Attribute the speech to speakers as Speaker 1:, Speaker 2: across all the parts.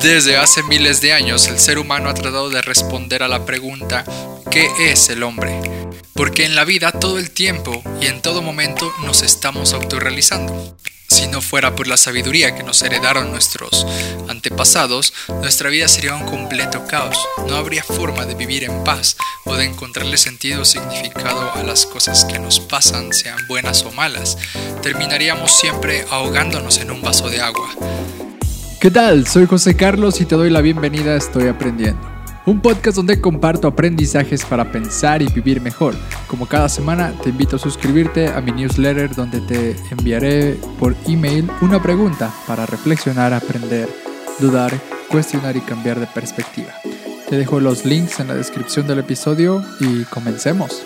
Speaker 1: Desde hace miles de años el ser humano ha tratado de responder a la pregunta ¿qué es el hombre? Porque en la vida todo el tiempo y en todo momento nos estamos autorrealizando. Si no fuera por la sabiduría que nos heredaron nuestros antepasados, nuestra vida sería un completo caos. No habría forma de vivir en paz o de encontrarle sentido o significado a las cosas que nos pasan, sean buenas o malas. Terminaríamos siempre ahogándonos en un vaso de agua.
Speaker 2: ¿Qué tal? Soy José Carlos y te doy la bienvenida a Estoy Aprendiendo. Un podcast donde comparto aprendizajes para pensar y vivir mejor. Como cada semana te invito a suscribirte a mi newsletter donde te enviaré por email una pregunta para reflexionar, aprender, dudar, cuestionar y cambiar de perspectiva. Te dejo los links en la descripción del episodio y comencemos.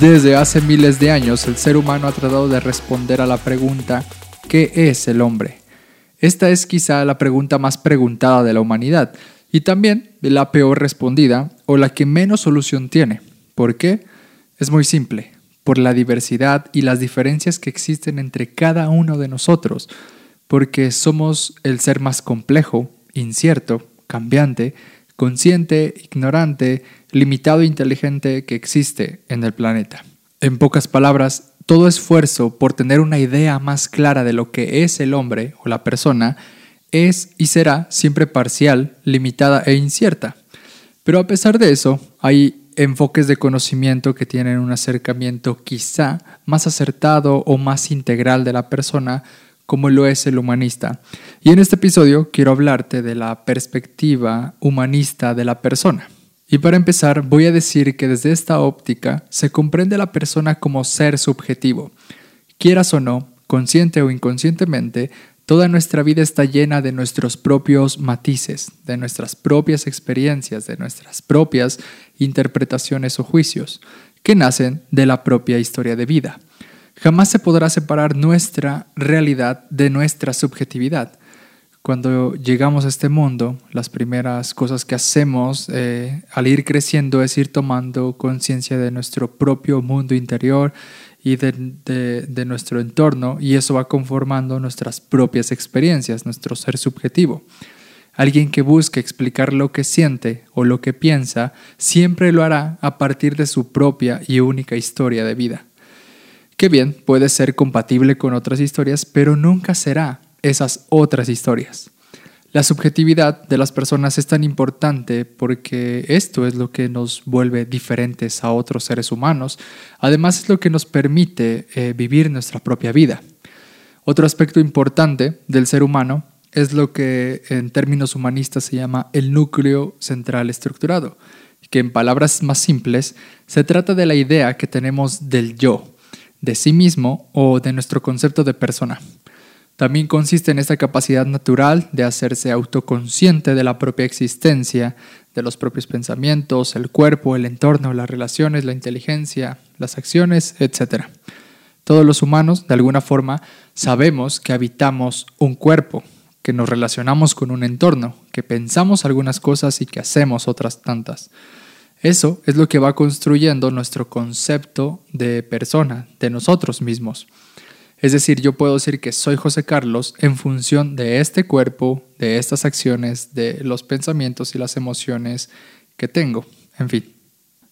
Speaker 2: Desde hace miles de años el ser humano ha tratado de responder a la pregunta ¿qué es el hombre? Esta es quizá la pregunta más preguntada de la humanidad y también la peor respondida o la que menos solución tiene. ¿Por qué? Es muy simple, por la diversidad y las diferencias que existen entre cada uno de nosotros, porque somos el ser más complejo, incierto, cambiante, consciente, ignorante, limitado e inteligente que existe en el planeta. En pocas palabras, todo esfuerzo por tener una idea más clara de lo que es el hombre o la persona es y será siempre parcial, limitada e incierta. Pero a pesar de eso, hay enfoques de conocimiento que tienen un acercamiento quizá más acertado o más integral de la persona como lo es el humanista. Y en este episodio quiero hablarte de la perspectiva humanista de la persona. Y para empezar, voy a decir que desde esta óptica se comprende a la persona como ser subjetivo. Quieras o no, consciente o inconscientemente, toda nuestra vida está llena de nuestros propios matices, de nuestras propias experiencias, de nuestras propias interpretaciones o juicios, que nacen de la propia historia de vida. Jamás se podrá separar nuestra realidad de nuestra subjetividad. Cuando llegamos a este mundo, las primeras cosas que hacemos eh, al ir creciendo es ir tomando conciencia de nuestro propio mundo interior y de, nuestro entorno y eso va conformando nuestras propias experiencias, nuestro ser subjetivo. Alguien que busque explicar lo que siente o lo que piensa siempre lo hará a partir de su propia y única historia de vida. Que bien, puede ser compatible con otras historias, pero nunca será esas otras historias. La subjetividad de las personas es tan importante porque esto es lo que nos vuelve diferentes a otros seres humanos. Además es lo que nos permite eh, vivir nuestra propia vida. Otro aspecto importante del ser humano es lo que en términos humanistas se llama el núcleo central estructurado, que en palabras más simples se trata de la idea que tenemos del yo, de sí mismo o de nuestro concepto de persona. También consiste en esta capacidad natural de hacerse autoconsciente de la propia existencia, de los propios pensamientos, el cuerpo, el entorno, las relaciones, la inteligencia, las acciones, etc. Todos los humanos, de alguna forma, sabemos que habitamos un cuerpo, que nos relacionamos con un entorno, que pensamos algunas cosas y que hacemos otras tantas. Eso es lo que va construyendo nuestro concepto de persona, de nosotros mismos. Es decir, yo puedo decir que soy José Carlos en función de este cuerpo, de estas acciones, de los pensamientos y las emociones que tengo. En fin.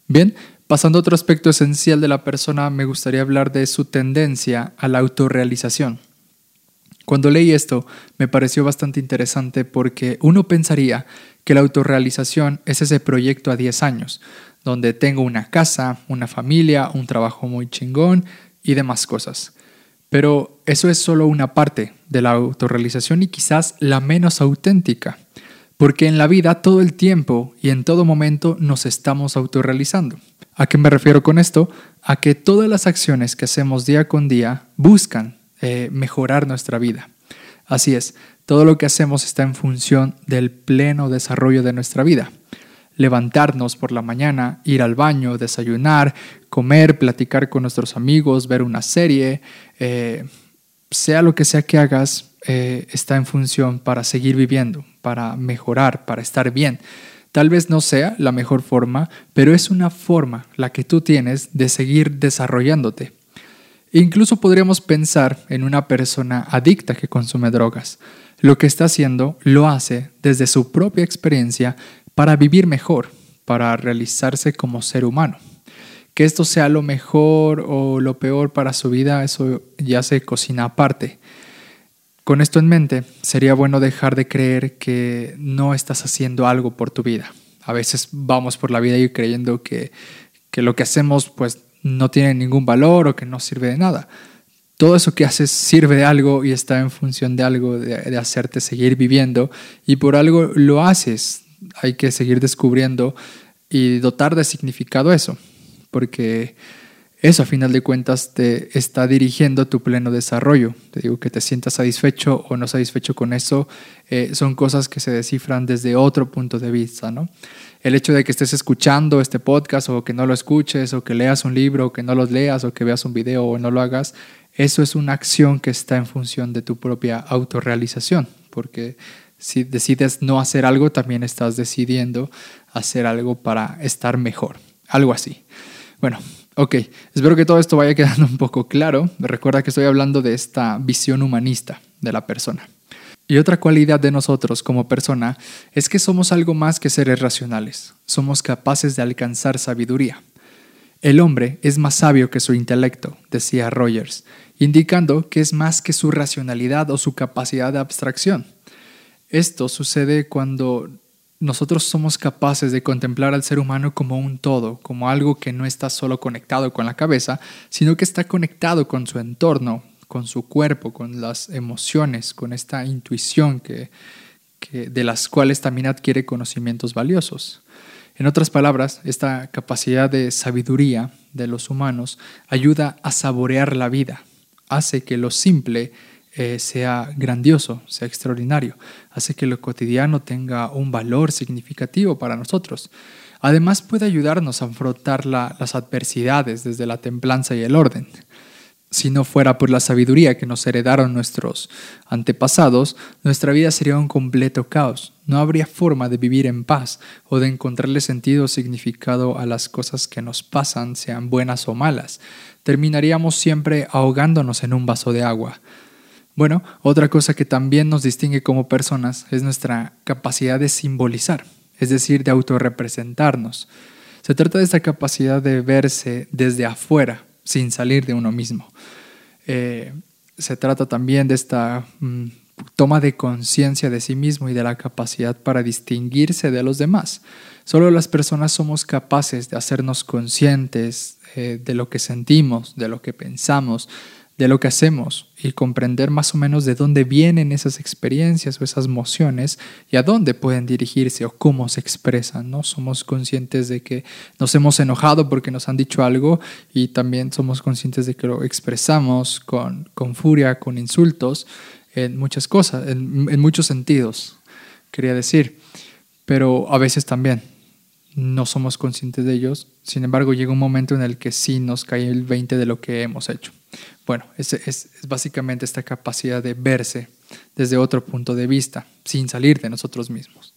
Speaker 2: Bien, pasando a otro aspecto esencial de la persona, me gustaría hablar de su tendencia a la autorrealización. Cuando leí esto, me pareció bastante interesante porque uno pensaría que la autorrealización es ese proyecto a 10 años, donde tengo una casa, una familia, un trabajo muy chingón y demás cosas. Pero eso es solo una parte de la autorrealización y quizás la menos auténtica, porque en la vida todo el tiempo y en todo momento nos estamos autorrealizando. ¿A qué me refiero con esto? A que todas las acciones que hacemos día con día buscan eh, mejorar nuestra vida. Así es, todo lo que hacemos está en función del pleno desarrollo de nuestra vida levantarnos por la mañana, ir al baño, desayunar, comer, platicar con nuestros amigos, ver una serie, eh, sea lo que sea que hagas, eh, está en función para seguir viviendo, para mejorar, para estar bien. Tal vez no sea la mejor forma, pero es una forma la que tú tienes de seguir desarrollándote. Incluso podríamos pensar en una persona adicta que consume drogas. Lo que está haciendo lo hace desde su propia experiencia para vivir mejor, para realizarse como ser humano. Que esto sea lo mejor o lo peor para su vida, eso ya se cocina aparte. Con esto en mente, sería bueno dejar de creer que no estás haciendo algo por tu vida. A veces vamos por la vida y creyendo que, que lo que hacemos pues no tiene ningún valor o que no sirve de nada. Todo eso que haces sirve de algo y está en función de algo, de, hacerte seguir viviendo y por algo lo haces. Hay que seguir descubriendo y dotar de significado eso, porque eso a final de cuentas te está dirigiendo tu pleno desarrollo. Te digo que te sientas satisfecho o no satisfecho con eso, eh, son cosas que se descifran desde otro punto de vista, ¿no? el hecho de que estés escuchando este podcast o que no lo escuches o que leas un libro o que no lo leas o que veas un video o no lo hagas, eso es una acción que está en función de tu propia autorrealización, porque si decides no hacer algo, también estás decidiendo hacer algo para estar mejor, algo así. Bueno, ok, espero que todo esto vaya quedando un poco claro. Recuerda que estoy hablando de esta visión humanista de la persona. Y otra cualidad de nosotros como persona es que somos algo más que seres racionales, somos capaces de alcanzar sabiduría. El hombre es más sabio que su intelecto, decía Rogers, indicando que es más que su racionalidad o su capacidad de abstracción. Esto sucede cuando nosotros somos capaces de contemplar al ser humano como un todo, como algo que no está solo conectado con la cabeza, sino que está conectado con su entorno, con su cuerpo, con las emociones, con esta intuición que, de las cuales también adquiere conocimientos valiosos. En otras palabras, esta capacidad de sabiduría de los humanos ayuda a saborear la vida, hace que lo simple eh, sea grandioso, sea extraordinario, hace que lo cotidiano tenga un valor significativo para nosotros. Además puede ayudarnos a afrontar las adversidades desde la templanza y el orden si no fuera por la sabiduría que nos heredaron nuestros antepasados, nuestra vida sería un completo caos. No habría forma de vivir en paz o de encontrarle sentido o significado a las cosas que nos pasan, sean buenas o malas. Terminaríamos siempre ahogándonos en un vaso de agua. Bueno, otra cosa que también nos distingue como personas es nuestra capacidad de simbolizar, es decir, de autorrepresentarnos. Se trata de esta capacidad de verse desde afuera, sin salir de uno mismo. Eh, se trata también de esta mm, toma de conciencia de sí mismo y de la capacidad para distinguirse de los demás. Solo las personas somos capaces de hacernos conscientes eh, de lo que sentimos, de lo que pensamos, de lo que hacemos y comprender más o menos de dónde vienen esas experiencias o esas emociones y a dónde pueden dirigirse o cómo se expresan. ¿no? Somos conscientes de que nos hemos enojado porque nos han dicho algo y también somos conscientes de que lo expresamos con, con furia, con insultos, en muchas cosas, en, en muchos sentidos, quería decir. Pero a veces también no somos conscientes de ellos. Sin embargo, llega un momento en el que sí nos cae el 20 de lo que hemos hecho. Bueno, es, es, básicamente esta capacidad de verse desde otro punto de vista, sin salir de nosotros mismos.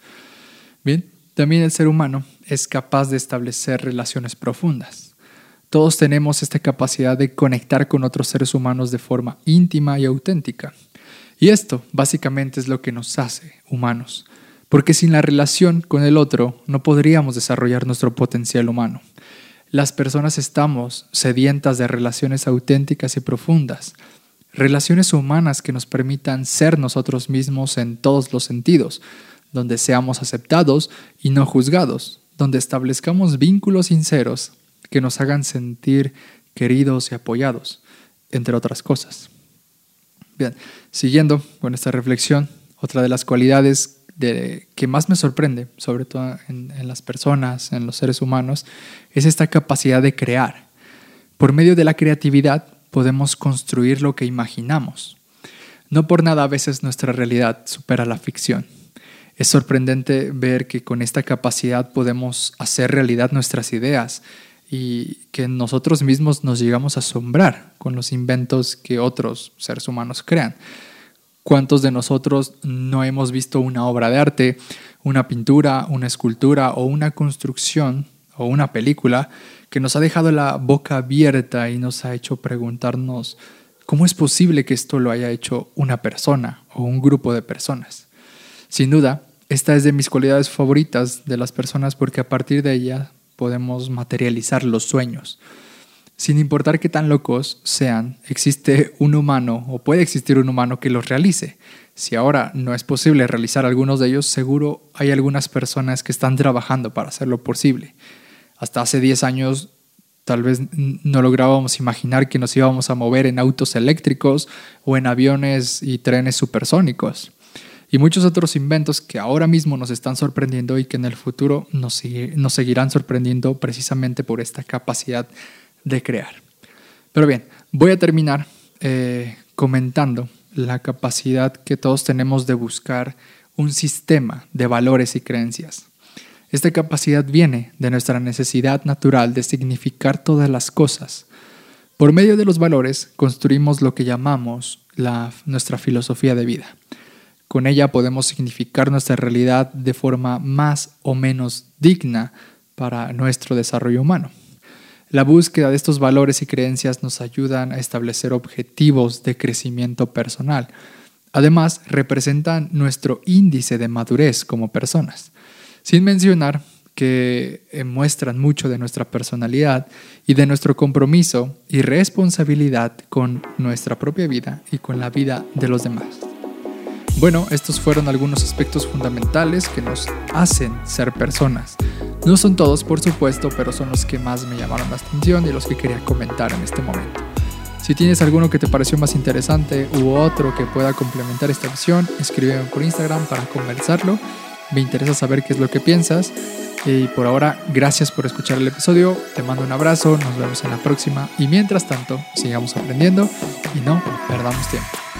Speaker 2: Bien, también el ser humano es capaz de establecer relaciones profundas. Todos tenemos esta capacidad de conectar con otros seres humanos de forma íntima y auténtica. Y esto básicamente es lo que nos hace humanos, porque sin la relación con el otro no podríamos desarrollar nuestro potencial humano. Las personas estamos sedientas de relaciones auténticas y profundas, relaciones humanas que nos permitan ser nosotros mismos en todos los sentidos, donde seamos aceptados y no juzgados, donde establezcamos vínculos sinceros que nos hagan sentir queridos y apoyados, entre otras cosas. Bien, siguiendo con esta reflexión, otra de las cualidades que más me sorprende, sobre todo en, las personas, en los seres humanos, es esta capacidad de crear. Por medio de la creatividad podemos construir lo que imaginamos. No por nada a veces nuestra realidad supera la ficción. Es sorprendente ver que con esta capacidad podemos hacer realidad nuestras ideas y que nosotros mismos nos llegamos a asombrar con los inventos que otros seres humanos crean ¿Cuántos de nosotros no hemos visto una obra de arte, una pintura, una escultura o una construcción o una película que nos ha dejado la boca abierta y nos ha hecho preguntarnos cómo es posible que esto lo haya hecho una persona o un grupo de personas? Sin duda, esta es de mis cualidades favoritas de las personas porque a partir de ella podemos materializar los sueños. Sin importar qué tan locos sean, existe un humano o puede existir un humano que los realice. Si ahora no es posible realizar algunos de ellos, seguro hay algunas personas que están trabajando para hacerlo posible. Hasta hace 10 años tal vez no lográbamos imaginar que nos íbamos a mover en autos eléctricos o en aviones y trenes supersónicos y muchos otros inventos que ahora mismo nos están sorprendiendo y que en el futuro nos, nos seguirán sorprendiendo precisamente por esta capacidad de crear. Pero bien, voy a terminar eh, comentando la capacidad que todos tenemos de buscar un sistema de valores y creencias. Esta capacidad viene de nuestra necesidad natural de significar todas las cosas. Por medio de los valores construimos lo que llamamos la, nuestra filosofía de vida. Con ella podemos significar nuestra realidad de forma más o menos digna para nuestro desarrollo humano. La búsqueda de estos valores y creencias nos ayudan a establecer objetivos de crecimiento personal. Además, representan nuestro índice de madurez como personas, sin mencionar que eh, muestran mucho de nuestra personalidad y de nuestro compromiso y responsabilidad con nuestra propia vida y con la vida de los demás. Bueno, estos fueron algunos aspectos fundamentales que nos hacen ser personas. No son todos, por supuesto, pero son los que más me llamaron la atención y los que quería comentar en este momento. Si tienes alguno que te pareció más interesante u otro que pueda complementar esta visión, escríbeme por Instagram para conversarlo. Me interesa saber qué es lo que piensas. Y por ahora, gracias por escuchar el episodio. Te mando un abrazo, nos vemos en la próxima. Y mientras tanto, sigamos aprendiendo y no perdamos tiempo.